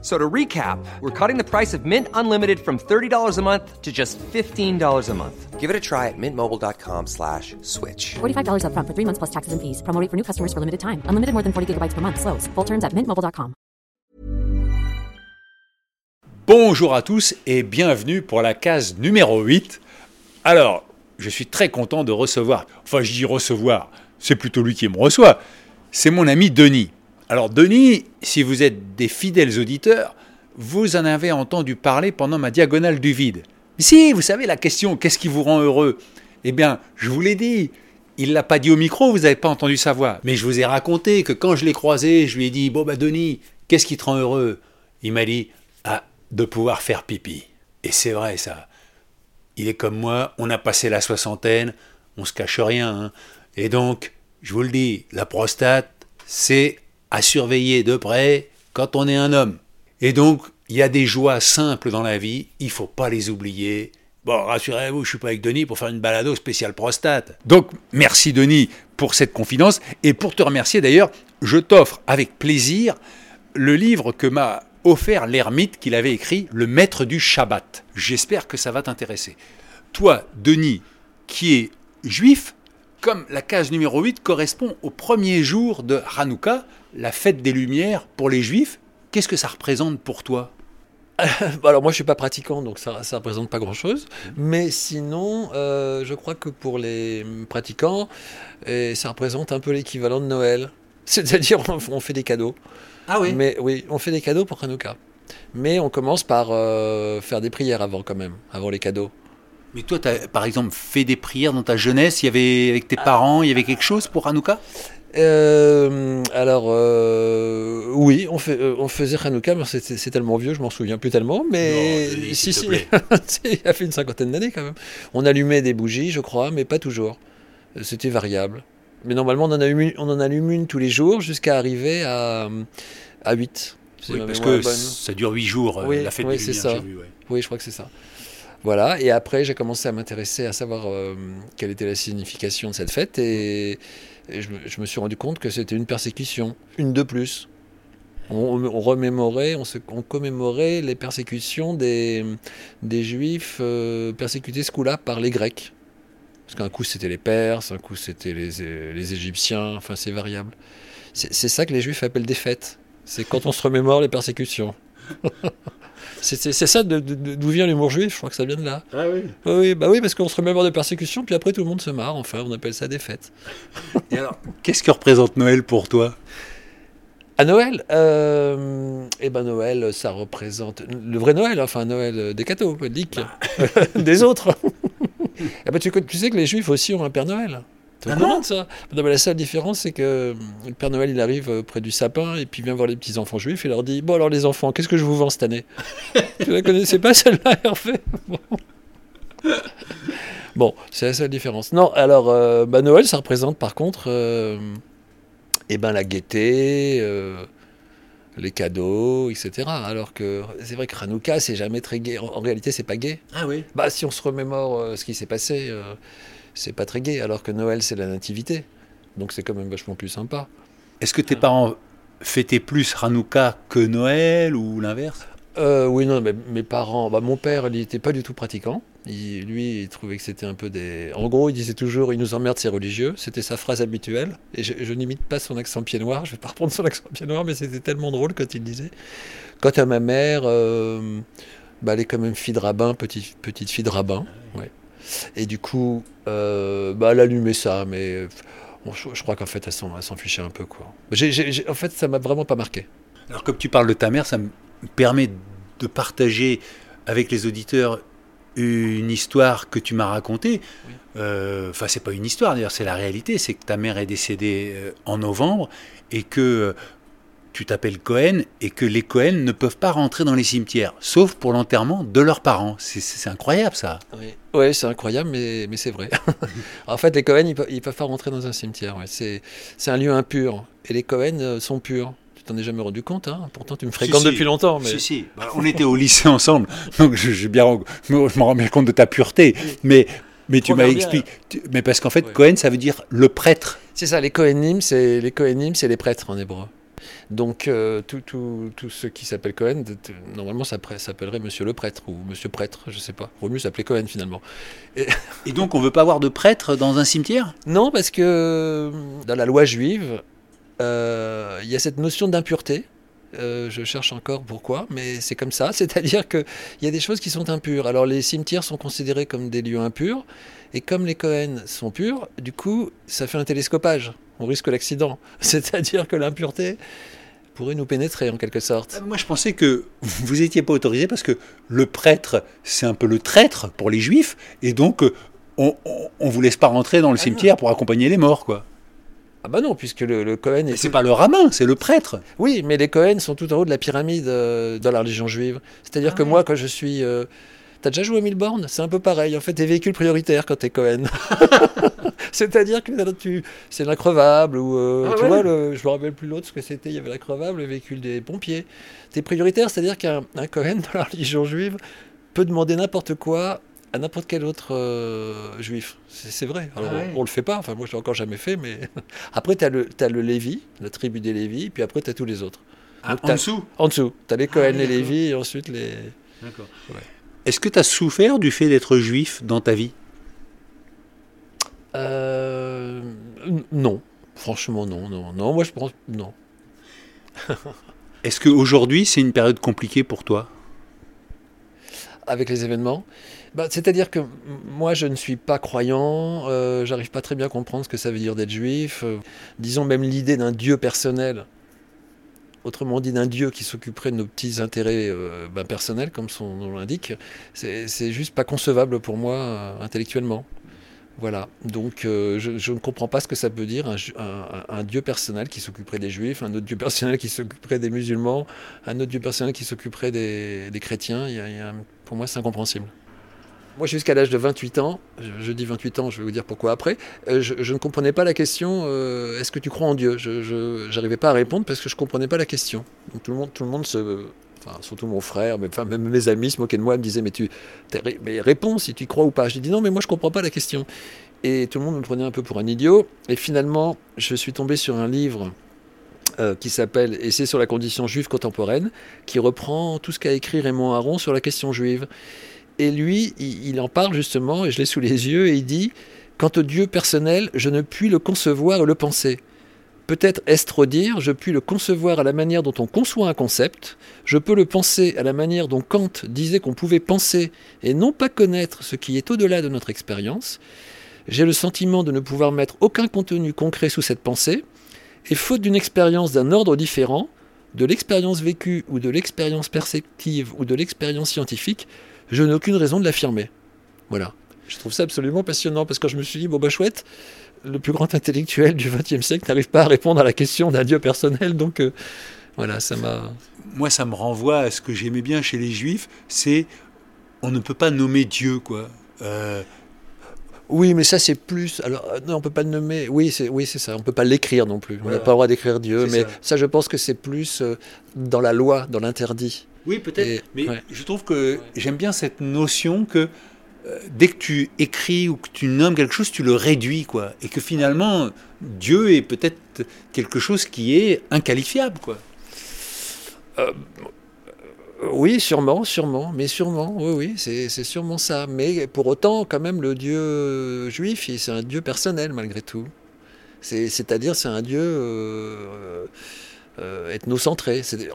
So to recap, we're cutting the price of Mint Unlimited from $30 a month to just $15 a month. Give it a try at mintmobile.com slash switch. $45 upfront for three months plus taxes and fees. Promo rate for new customers for limited time. Unlimited more than 40 gigabytes per month. Slows. Full terms at mintmobile.com. Bonjour à tous et bienvenue pour la case numéro 8. Alors, je suis très content de recevoir, enfin je dis recevoir, c'est plutôt lui qui me reçoit, c'est mon ami Denis. Alors Denis, si vous êtes des fidèles auditeurs, vous en avez entendu parler pendant ma diagonale du vide. Si, vous savez la question, qu'est-ce qui vous rend heureux? Eh bien, je vous l'ai dit, il l'a pas dit au micro, vous n'avez pas entendu sa voix. Mais je vous ai raconté que quand je l'ai croisé, je lui ai dit, bon bah Denis, qu'est-ce qui te rend heureux? Il m'a dit, ah, de pouvoir faire pipi. Et c'est vrai ça. Il est comme moi, on a passé la soixantaine, on se cache rien. hein. Et donc, je vous le dis, la prostate, c'est à surveiller de près quand on est un homme. Et donc, il y a des joies simples dans la vie, il faut pas les oublier. Bon, rassurez-vous, je suis pas avec Denis pour faire une balado spéciale prostate. Donc, merci Denis pour cette confidence. Et pour te remercier d'ailleurs, je t'offre avec plaisir le livre que m'a offert l'ermite qu'il avait écrit, Le Maître du Shabbat. J'espère que ça va t'intéresser. Toi, Denis, qui est juif, comme la case numéro 8 correspond au premier jour de Hanouka, la fête des Lumières pour les juifs, qu'est-ce que ça représente pour toi? Bah alors moi je suis pas pratiquant donc ça ça représente pas grand chose mais sinon euh, je crois que pour les pratiquants eh, ça représente un peu l'équivalent de Noël. C'est-à-dire on, on fait des cadeaux. Ah mais oui on fait des cadeaux pour Hanouka. Mais on commence par euh, faire des prières avant quand même avant les cadeaux Mais toi, tu as par exemple fait des prières dans ta jeunesse, il y avait avec tes parents, il y avait quelque chose pour Hanouka? Euh, alors euh, oui on, fait, euh, on faisait Hanouka mais c'est- tellement vieux je m'en souviens plus tellement mais Non, si si il a fait une cinquantaine d'années quand même on allumait des bougies je crois mais pas toujours c'était variable mais normalement on en allume une, on en allume une tous les jours jusqu'à arriver à, à 8 si Oui, parce que bonne. ça dure huit jours, Oui, la fête oui, des c'est Lumières, ça. vu, ouais. Oui, je crois que c'est ça. Voilà, et après j'ai commencé à m'intéresser à savoir euh, quelle était la signification de cette fête et, et je, me, je me suis rendu compte que c'était une persécution, une de plus. On, remémorait, on, se, on commémorait les persécutions des, des juifs euh, persécutés ce coup-là par les Grecs. Parce qu'un coup c'était les Perses, un coup c'était les, les Égyptiens, enfin c'est variable. C'est ça que les juifs appellent des fêtes. C'est quand on se remémore les persécutions. C'est ça d'où vient l'humour juif, je crois que ça vient de là. Ah oui. Oui, oui, bah oui, parce qu'on se remémore de persécutions, puis après tout le monde se marre, enfin on appelle ça des fêtes. Et alors, qu'est-ce que représente Noël pour toi? À Noël, euh, eh ben Noël, ça représente le vrai Noël, enfin Noël des cathos, lique. des autres. Eh ben, tu, tu sais que les juifs aussi ont un Père Noël. Tu Ah te bon demandes ça? Non, mais La seule différence, c'est que euh, le Père Noël, il arrive euh, près du sapin et puis vient voir les petits enfants juifs et leur dit Bon, alors les enfants, qu'est-ce que je vous vends cette année? Tu la connaissais pas celle-là, Hervé Bon, Bon, c'est la seule différence. Non, alors, euh, bah, Noël, ça représente par contre euh, eh ben, la gaieté, euh, les cadeaux, etc. Alors que c'est vrai que Hanouka, c'est jamais très gai. En, en réalité, c'est pas gai. Ah oui. Bah, si on se remémore ce qui s'est passé, c'est pas très gai. Alors que Noël, c'est la nativité. Donc c'est quand même vachement plus sympa. Est-ce que tes parents fêtaient plus Hanouka que Noël ou l'inverse? Euh, oui, non, mais mes parents, bah, mon père, il n'était pas du tout pratiquant. Il- lui, il trouvait que c'était un peu des. En gros, il disait toujours il nous emmerde, ces religieux. C'était sa phrase habituelle. Et je, je n'imite pas son accent pied noir. Je vais pas reprendre son accent pied noir, mais c'était tellement drôle quand il disait. Quant à ma mère, euh, bah, elle est quand même fille de rabbin, petite, petite fille de rabbin. Ouais. Et du coup, euh, bah, elle allumait ça, mais euh, bon, je, je crois qu'en fait, elle s'en, fichait un peu. Quoi. En fait, ça m'a vraiment pas marqué. Alors, comme tu parles de ta mère, ça me permet de partager avec les auditeurs une histoire que tu m'as racontée. Euh, Enfin, c'est pas une histoire, d'ailleurs, c'est la réalité. C'est que ta mère est décédée euh, en novembre et que euh, tu t'appelles Cohen et que les Cohen ne peuvent pas rentrer dans les cimetières, sauf pour l'enterrement de leurs parents. C'est- incroyable, ça. Oui, ouais, c'est incroyable, mais, mais c'est vrai. en fait, les Cohen, ils peuvent, ils peuvent pas rentrer dans un cimetière. ouais. C'est, un lieu impur. Et les Cohen euh, sont purs. Tu t'en es jamais rendu compte, hein? pourtant tu me fréquentes Si, si. depuis longtemps. Mais... Si, si. Bah, on était au lycée ensemble, donc je, je, bien, je me rends bien compte de ta pureté. Mais, mais tu m'as expliqué. Mais parce qu'en fait, Ouais. Cohen, ça veut dire le prêtre. C'est ça, les Kohanim, c'est les c'est les prêtres en hébreu. Donc euh, tout, tout, tout ce qui s'appelle Cohen, normalement ça s'appellerait Monsieur le prêtre ou Monsieur prêtre, je sais pas. Vaut mieux s'appeler Cohen finalement. Et donc, on veut pas avoir de prêtre dans un cimetière? Non, parce que euh, dans la loi juive, euh, il y a cette notion d'impureté. Euh, je cherche encore pourquoi, mais c'est comme ça. C'est-à-dire qu'il y a des choses qui sont impures. Alors les cimetières sont considérés comme des lieux impurs, et comme les Cohen sont purs, du coup, ça fait un télescopage. On risque l'accident. C'est-à-dire que l'impureté pourrait nous pénétrer en quelque sorte. Ah, Moi, je pensais que vous étiez pas autorisé parce que le prêtre, c'est un peu le traître pour les juifs, et donc euh, on, on, on vous laisse pas rentrer dans le cimetière pour accompagner les morts, quoi. Ah bah non, puisque le, le Cohen est... C'est pas le rabbin, c'est le prêtre. Oui, mais les Cohen sont tout en haut de la pyramide euh, dans la religion juive. C'est-à-dire que moi, quand je suis... euh, T'as déjà joué à Milborn? C'est un peu pareil. En fait, t'es véhicule prioritaire quand t'es Cohen. C'est-à-dire que tu... c'est l'increvable ou... euh, Ah tu ouais. vois, le... je me rappelle plus l'autre ce que c'était. Il y avait l'increvable, le véhicule des pompiers. T'es prioritaire, c'est-à-dire qu'un un Cohen dans la religion juive peut demander n'importe quoi à n'importe quel autre euh, juif. C'est c'est vrai. Alors, Ah ouais. on, on le fait pas. Enfin, moi, je l'ai encore jamais fait, mais... après, t'as le, t'as le Lévi, la tribu des Lévis, puis après, t'as tous les autres. Donc, en t'as- dessous. En dessous, tu as les Cohen, les d'accord. Lévi, et ensuite les. D'accord. Ouais. Est-ce que tu as souffert du fait d'être juif dans ta vie? Euh, non, franchement, non, non, non. Moi, je pense. Non. Est-ce qu'aujourd'hui, c'est une période compliquée pour toi? Avec les événements? Bah, C'est-à-dire que moi, je ne suis pas croyant, euh, j'arrive pas très bien à comprendre ce que ça veut dire d'être juif. euh, disons même l'idée d'un Dieu personnel, autrement dit d'un Dieu qui s'occuperait de nos petits intérêts euh, ben, personnels, comme son nom l'indique, c'est juste pas concevable pour moi euh, intellectuellement. Voilà, donc euh, je, ne comprends pas ce que ça peut dire, un, Dieu personnel qui s'occuperait des juifs, un autre Dieu personnel qui s'occuperait des musulmans, un autre Dieu personnel qui s'occuperait des, chrétiens. Pour moi, c'est incompréhensible. Moi, jusqu'à l'âge de 28 ans, je, je dis 28 ans, je vais vous dire pourquoi après, euh, je, ne comprenais pas la question euh, est-ce que tu crois en Dieu? Je n'arrivais pas à répondre parce que je ne comprenais pas la question. Tout le monde, tout le monde se. Enfin, surtout mon frère, mais enfin, même mes amis se moquaient de moi, me disaient Mais tu mais réponds si tu crois ou pas. J'ai dit Non, mais moi, je ne comprends pas la question. Et tout le monde me prenait un peu pour un idiot. Et finalement, je suis tombé sur un livre euh, qui s'appelle c'est sur la condition juive contemporaine, qui reprend tout ce qu'a écrit Raymond Aron sur la question juive. Et lui, il, en parle justement, et je l'ai sous les yeux, et il dit Quant au Dieu personnel, je ne puis le concevoir et le penser. Peut-être est-ce trop dire, je puis le concevoir à la manière dont on conçoit un concept, je peux le penser à la manière dont Kant disait qu'on pouvait penser et non pas connaître ce qui est au-delà de notre expérience. J'ai le sentiment de ne pouvoir mettre aucun contenu concret sous cette pensée, et faute d'une expérience d'un ordre différent, de l'expérience vécue ou de l'expérience perceptive ou de l'expérience scientifique, je n'ai aucune raison de l'affirmer. Voilà. Je trouve ça absolument passionnant parce que quand je me suis dit, bon bah chouette, le plus grand intellectuel du XXe siècle n'arrive pas à répondre à la question d'un Dieu personnel, donc euh, voilà, ça m'a. Moi, ça me renvoie à ce que j'aimais bien chez les juifs c'est on ne peut pas nommer Dieu, quoi. Euh, Oui, mais ça c'est plus. Alors euh, non, on peut pas le nommer. Oui, c'est oui, c'est ça. On peut pas l'écrire non plus. On n'a pas le droit d'écrire Dieu, mais ça. ça. je pense que c'est plus euh, dans la loi, dans l'interdit. Oui, peut-être. Et- Mais ouais. je trouve que j'aime bien cette notion que euh, dès que tu écris ou que tu nommes quelque chose, tu le réduis, quoi. Et que finalement, Dieu est peut-être quelque chose qui est inqualifiable, quoi. Euh, Oui, sûrement, sûrement, mais sûrement, oui, oui, c'est sûrement ça. Mais pour autant, quand même, le Dieu juif, il- c'est un Dieu personnel malgré tout. C'est- C'est-à-dire, c'est un Dieu euh, euh, ethnocentré. C'est-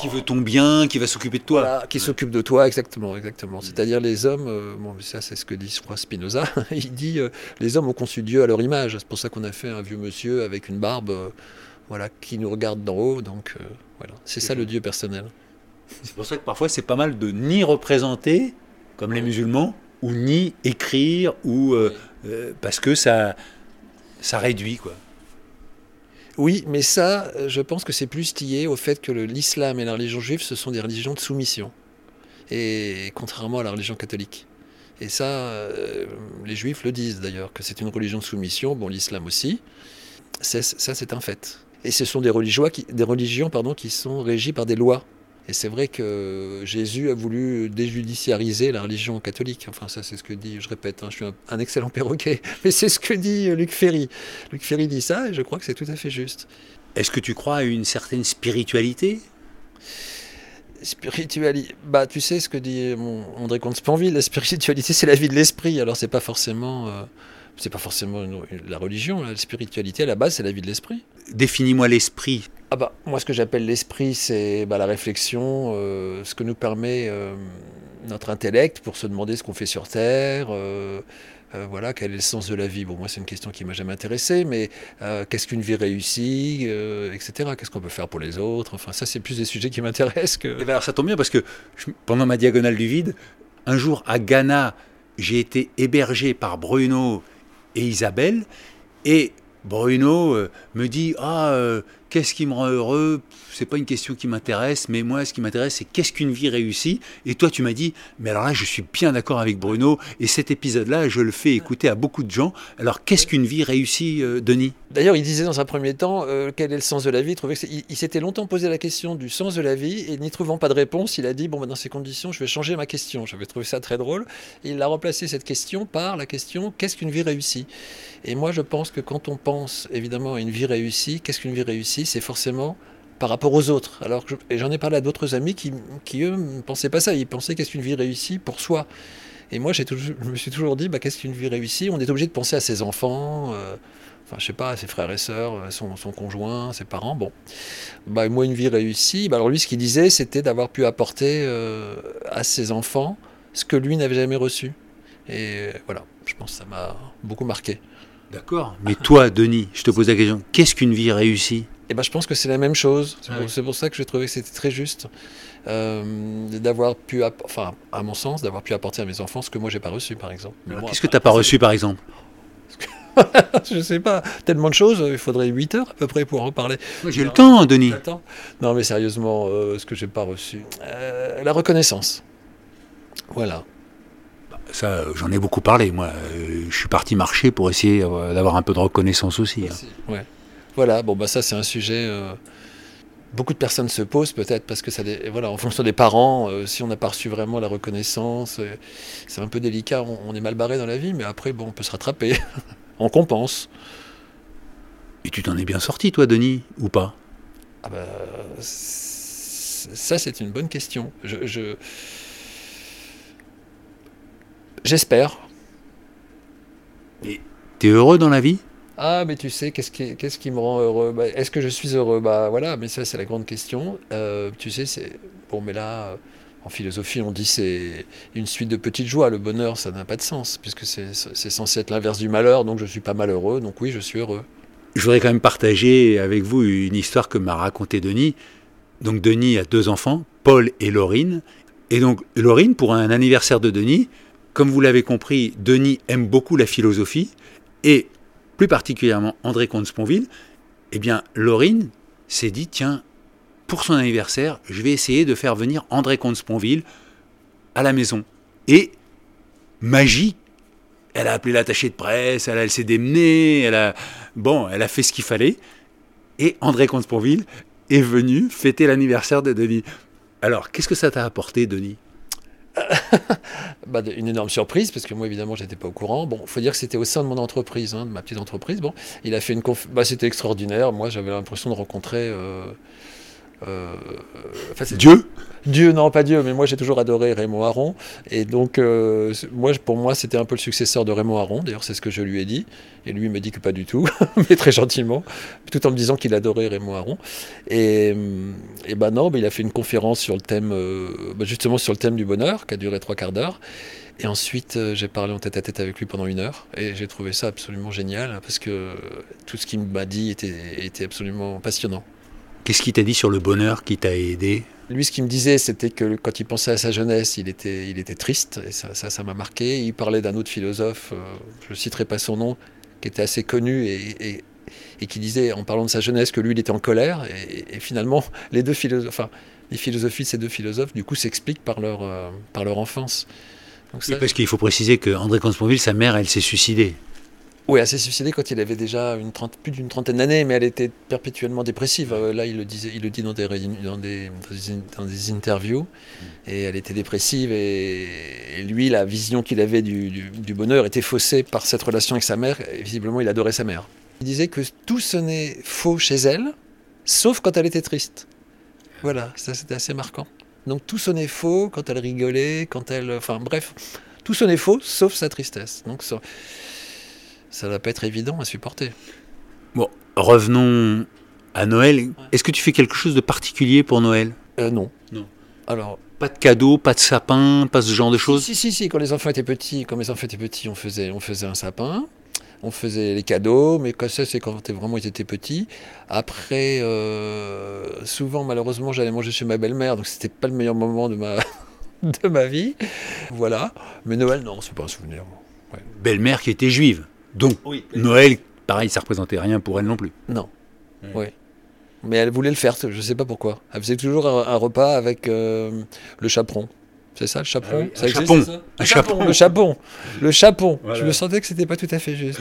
Qui veut ton bien, qui va s'occuper de toi. Voilà, qui s'occupe de toi, exactement, exactement. C'est-à-dire les hommes, euh, bon, ça c'est ce que dit, je crois, Spinoza, il dit euh, les hommes ont conçu Dieu à leur image. C'est pour ça qu'on a fait un vieux monsieur avec une barbe, euh, voilà, qui nous regarde d'en haut. Donc euh, voilà, c'est ça le Dieu personnel. C'est pour ça que parfois c'est pas mal de ni représenter, comme les musulmans, ou ni écrire, ou euh, euh, parce que ça, ça réduit, quoi. Oui, mais ça, euh, je pense que c'est plus lié au fait que l'islam et la religion juive, ce sont des religions de soumission. Et contrairement à la religion catholique. Et ça, euh, les juifs le disent d'ailleurs, que c'est une religion de soumission, bon, l'islam aussi. Ça, c'est un fait. Et ce sont des religions qui, des religions, pardon, qui sont régies par des lois. Et c'est vrai que Jésus a voulu déjudiciariser la religion catholique. Enfin, ça, c'est ce que dit, je répète, hein, je suis un, un, excellent perroquet, mais c'est ce que dit Luc Ferry. Luc Ferry dit ça, et je crois que c'est tout à fait juste. Est-ce que tu crois à une certaine spiritualité? Spiritualité, bah tu sais ce que dit mon André Comte-Sponville, la spiritualité c'est la vie de l'esprit, alors c'est pas forcément, euh, c'est pas forcément une, la religion, la spiritualité à la base c'est la vie de l'esprit. Définis-moi l'esprit. Ah bah moi ce que j'appelle l'esprit c'est bah, la réflexion, euh, ce que nous permet euh, notre intellect pour se demander ce qu'on fait sur Terre, euh, voilà, quel est le sens de la vie Bon, moi, c'est une question qui m'a jamais intéressé, mais qu'est-ce qu'une vie réussie, etc. Qu'est-ce qu'on peut faire pour les autres? Enfin, ça, c'est plus des sujets qui m'intéressent que. Eh ben alors, ça tombe bien parce que pendant ma diagonale du vide, un jour à Ghana, j'ai été hébergé par Bruno et Isabelle, et Bruno me dit Ah, qu'est-ce qui me rend heureux? C'est pas une question qui m'intéresse, mais moi, ce qui m'intéresse, c'est qu'est-ce qu'une vie réussie Et toi, tu m'as dit Mais alors là, je suis bien d'accord avec Bruno, et cet épisode-là, je le fais écouter à beaucoup de gens. Alors, qu'est-ce qu'une vie réussie, euh, Denis? D'ailleurs, il disait dans un premier temps euh, quel est le sens de la vie? Il, s'était longtemps posé la question du sens de la vie et n'y trouvant pas de réponse, il a dit bon, bah, dans ces conditions, je vais changer ma question. J'avais trouvé ça très drôle. Il a remplacé cette question par la question qu'est-ce qu'une vie réussie Et moi, je pense que quand on pense évidemment à une vie réussie, qu'est-ce qu'une vie réussie C'est forcément par rapport aux autres. Alors, j'en ai parlé à d'autres amis qui, qui, eux, ne pensaient pas ça. Ils pensaient qu'est-ce qu'une vie réussie pour soi? Et moi, je me suis toujours dit, bah, qu'est-ce qu'une vie réussie? On est obligé de penser à ses enfants, euh, enfin, je sais pas, à ses frères et sœurs, à son, son conjoint, ses parents. Bon, bah, moi, une vie réussie, bah, alors lui, ce qu'il disait, c'était d'avoir pu apporter euh, à ses enfants ce que lui n'avait jamais reçu. Et voilà, je pense que ça m'a beaucoup marqué. D'accord. Mais toi, Denis, je te pose la question qu'est-ce qu'une vie réussie? Et ben, je pense que c'est la même chose. C'est Ah oui. c'est pour ça que j'ai trouvé que c'était très juste euh, d'avoir pu, enfin, à mon sens, d'avoir pu apporter à mes enfants ce que moi j'ai pas reçu, par exemple. Qu'est-ce que tu n'as pas reçu, par exemple? Je sais pas, tellement de choses, il faudrait 8 heures à peu près pour en parler. J'ai le temps, Denis. Attends. Non, mais sérieusement, euh, ce que j'ai pas reçu, Euh, la reconnaissance. Voilà. Ça, euh, j'en ai beaucoup parlé, moi. Je suis parti marcher pour essayer d'avoir un peu de reconnaissance aussi. hein. Ouais. Voilà. Bon, bah ça, c'est un sujet. euh, Beaucoup de personnes se posent peut-être parce que ça, voilà, en fonction des parents, euh, si on n'a pas reçu vraiment la reconnaissance, euh, c'est un peu délicat. On, on est mal barré dans la vie, mais après, bon, on peut se rattraper. on compense. Et tu t'en es bien sorti, toi, Denis, ou pas? Ah bah, ça, c'est une bonne question. Je, je- j'espère. T'es heureux dans la vie? Ah, mais tu sais, qu'est-ce qui, qu'est-ce qui me rend heureux? Bah, Est-ce que je suis heureux? Bah voilà, mais ça, c'est la grande question. Euh, tu sais, c'est. Bon, mais là, en philosophie, on dit c'est une suite de petites joies. Le bonheur, ça n'a pas de sens, puisque c'est, c'est censé être l'inverse du malheur, donc je suis pas malheureux, donc oui, je suis heureux. Je voudrais quand même partager avec vous une histoire que m'a raconté Denis. Donc Denis a deux enfants, Paul et Laurine. Et donc Laurine, pour un anniversaire de Denis, comme vous l'avez compris, Denis aime beaucoup la philosophie et plus particulièrement André Comte-Sponville. Eh bien, Laurine s'est dit, tiens, pour son anniversaire, je vais essayer de faire venir André Comte-Sponville à la maison. Et magie, elle a appelé l'attaché de presse, elle, elle s'est démenée, elle a, bon, elle a fait ce qu'il fallait. Et André Comte-Sponville est venu fêter l'anniversaire de Denis. Alors, qu'est-ce que ça t'a apporté, Denis? Bah, une énorme surprise, parce que moi, évidemment, j'étais pas au courant. Bon, faut dire que c'était au sein de mon entreprise, hein, de ma petite entreprise. Bon, il a fait une conf... bah, c'était extraordinaire. Moi, j'avais l'impression de rencontrer. euh, euh, enfin, Dieu Dieu, non, pas Dieu, mais moi j'ai toujours adoré Raymond Aron. Et donc, euh, moi, pour moi, c'était un peu le successeur de Raymond Aron. D'ailleurs, c'est ce que je lui ai dit. Et lui il me dit que pas du tout, mais très gentiment, tout en me disant qu'il adorait Raymond Aron. Et, et ben non, mais il a fait une conférence sur le thème, euh, bah, justement sur le thème du bonheur, qui a duré trois quarts d'heure. Et ensuite, euh, j'ai parlé en tête à tête avec lui pendant une heure. Et j'ai trouvé ça absolument génial, parce que tout ce qu'il m'a dit était, était absolument passionnant. Qu'est-ce qu'il t'a dit sur le bonheur qui t'a aidé Lui, ce qu'il me disait, c'était que quand il pensait à sa jeunesse, il était, il était triste, et ça, ça, m'a marqué. Il parlait d'un autre philosophe, euh, je ne citerai pas son nom, qui était assez connu et, et, et qui disait, en parlant de sa jeunesse, que lui, il était en colère. Et, et finalement, les deux philosophes, enfin, les philosophies de ces deux philosophes, du coup, s'expliquent par leur, euh, par leur enfance. Donc ça, Parce qu'il faut préciser que André Comte-Sponville, sa mère, elle s'est suicidée. Oui, elle s'est suicidée quand il avait déjà une trente- plus d'une trentaine d'années, mais elle était perpétuellement dépressive. Euh, là, il le, disait, il le dit dans des, dans des, dans des interviews. Et elle était dépressive. Et, et lui, la vision qu'il avait du, du- du bonheur était faussée par cette relation avec sa mère. Et visiblement, il adorait sa mère. Il disait que tout sonnait faux chez elle, sauf quand elle était triste. Voilà, ça c'était assez marquant. Donc tout sonnait faux quand elle rigolait, quand elle... Enfin bref, tout sonnait faux, sauf sa tristesse. Donc ça ça va pas être évident à supporter. Bon, revenons à Noël. Est-ce que tu fais quelque chose de particulier pour Noël? Euh, non. Non. Alors, Pas de cadeaux, pas de sapin, pas ce genre de choses? Si, si, si, quand les enfants étaient petits, quand mes enfants étaient petits, on faisait, on faisait un sapin, on faisait les cadeaux, mais quand ça, c'est quand vraiment ils étaient petits. Après, euh, souvent, malheureusement, j'allais manger chez ma belle-mère, donc c'était pas le meilleur moment de ma, de ma vie. Voilà. Mais Noël, non, c'est pas un souvenir. Belle-mère qui était juive. Donc, Noël, pareil, ça représentait rien pour elle non plus. Non. Ouais. Oui. Mais elle voulait le faire, je sais pas pourquoi. Elle faisait toujours un, un repas avec euh, le chaperon. C'est ça, le chaperon Ah oui, Ça un existe, chapon. ça? Un chapon. Le chapon. Le chapon. Voilà. Je me sentais que c'était pas tout à fait juste.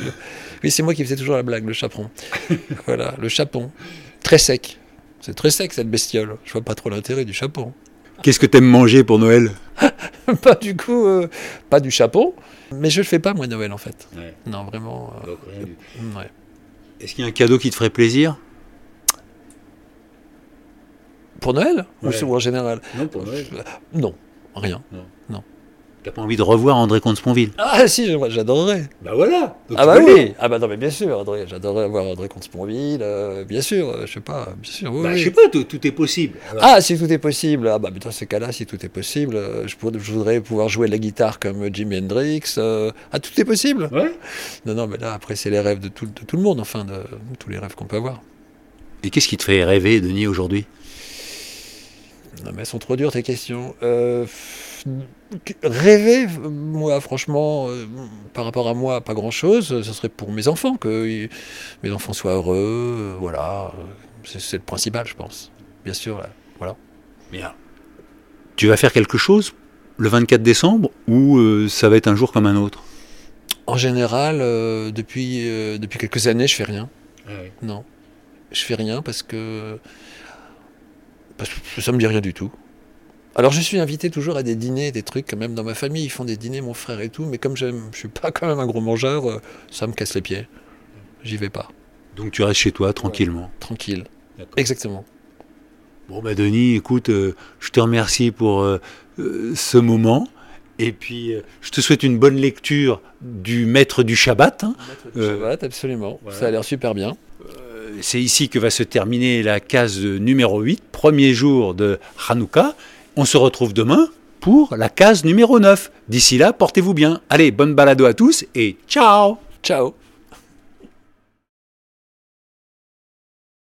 Oui, c'est moi qui faisais toujours la blague, le chaperon. voilà, le chapon. Très sec. C'est très sec cette bestiole. Je vois pas trop l'intérêt du chapon. Qu'est-ce que t'aimes manger pour Noël? Pas du coup, euh, pas du chapon. Mais je le fais pas moi Noël en fait. Non, vraiment. euh, ouais. Est-ce qu'il y a un cadeau qui te ferait plaisir? Pour Noël? Ou Ouais. sur- ou en général? Non, pour Noël. Non, rien. T'as pas envie de revoir André Comte-Sponville? Ah si, j'adorerais. Bah voilà Ah bah oui, ah bah non mais bien sûr, André, j'adorerais avoir André Comte-Sponville, euh, bien sûr, euh, je sais pas, bien sûr, oui, Bah, oui. je sais pas, tout, tout est possible. Ah, si tout est possible, ah bah dans ces cas-là, si tout est possible, euh, je, pourrais- je voudrais pouvoir jouer la guitare comme Jimi Hendrix, ah tout est possible Ouais. Non, non, mais là après c'est les rêves de tout, de tout le monde, enfin, de, tous les rêves qu'on peut avoir. Et qu'est-ce qui te fait rêver, Denis, aujourd'hui? Non mais elles sont trop dures tes questions. Euh, rêver, moi franchement, euh, par rapport à moi, pas grand-chose, ce serait pour mes enfants, que mes enfants soient heureux, euh, voilà, c'est le principal je pense, bien sûr, là, voilà. Bien. Tu vas faire quelque chose le 24 décembre ou ça va être un jour comme un autre? En général, depuis, depuis quelques années, je fais rien. Non. Je fais rien parce que. Parce que ça me dit rien du tout. Alors je suis invité toujours à des dîners, des trucs, quand même dans ma famille, ils font des dîners, mon frère et tout, mais comme je suis pas quand même un gros mangeur, euh, ça me casse les pieds. J'y vais pas. Donc tu restes chez toi tranquillement. Tranquille. Exactement. Bon bah Denis, écoute, euh, je te remercie pour euh, euh, ce moment. Et puis, je te souhaite une bonne lecture du Maître du Shabbat. hein. Euh, Shabbat, absolument. voilà. Ça a l'air super bien. Euh, C'est ici que va se terminer la case numéro 8, premier jour de Hanouka. On se retrouve demain pour la case numéro 9. D'ici là, portez-vous bien. Allez, bonne balado à tous et ciao Ciao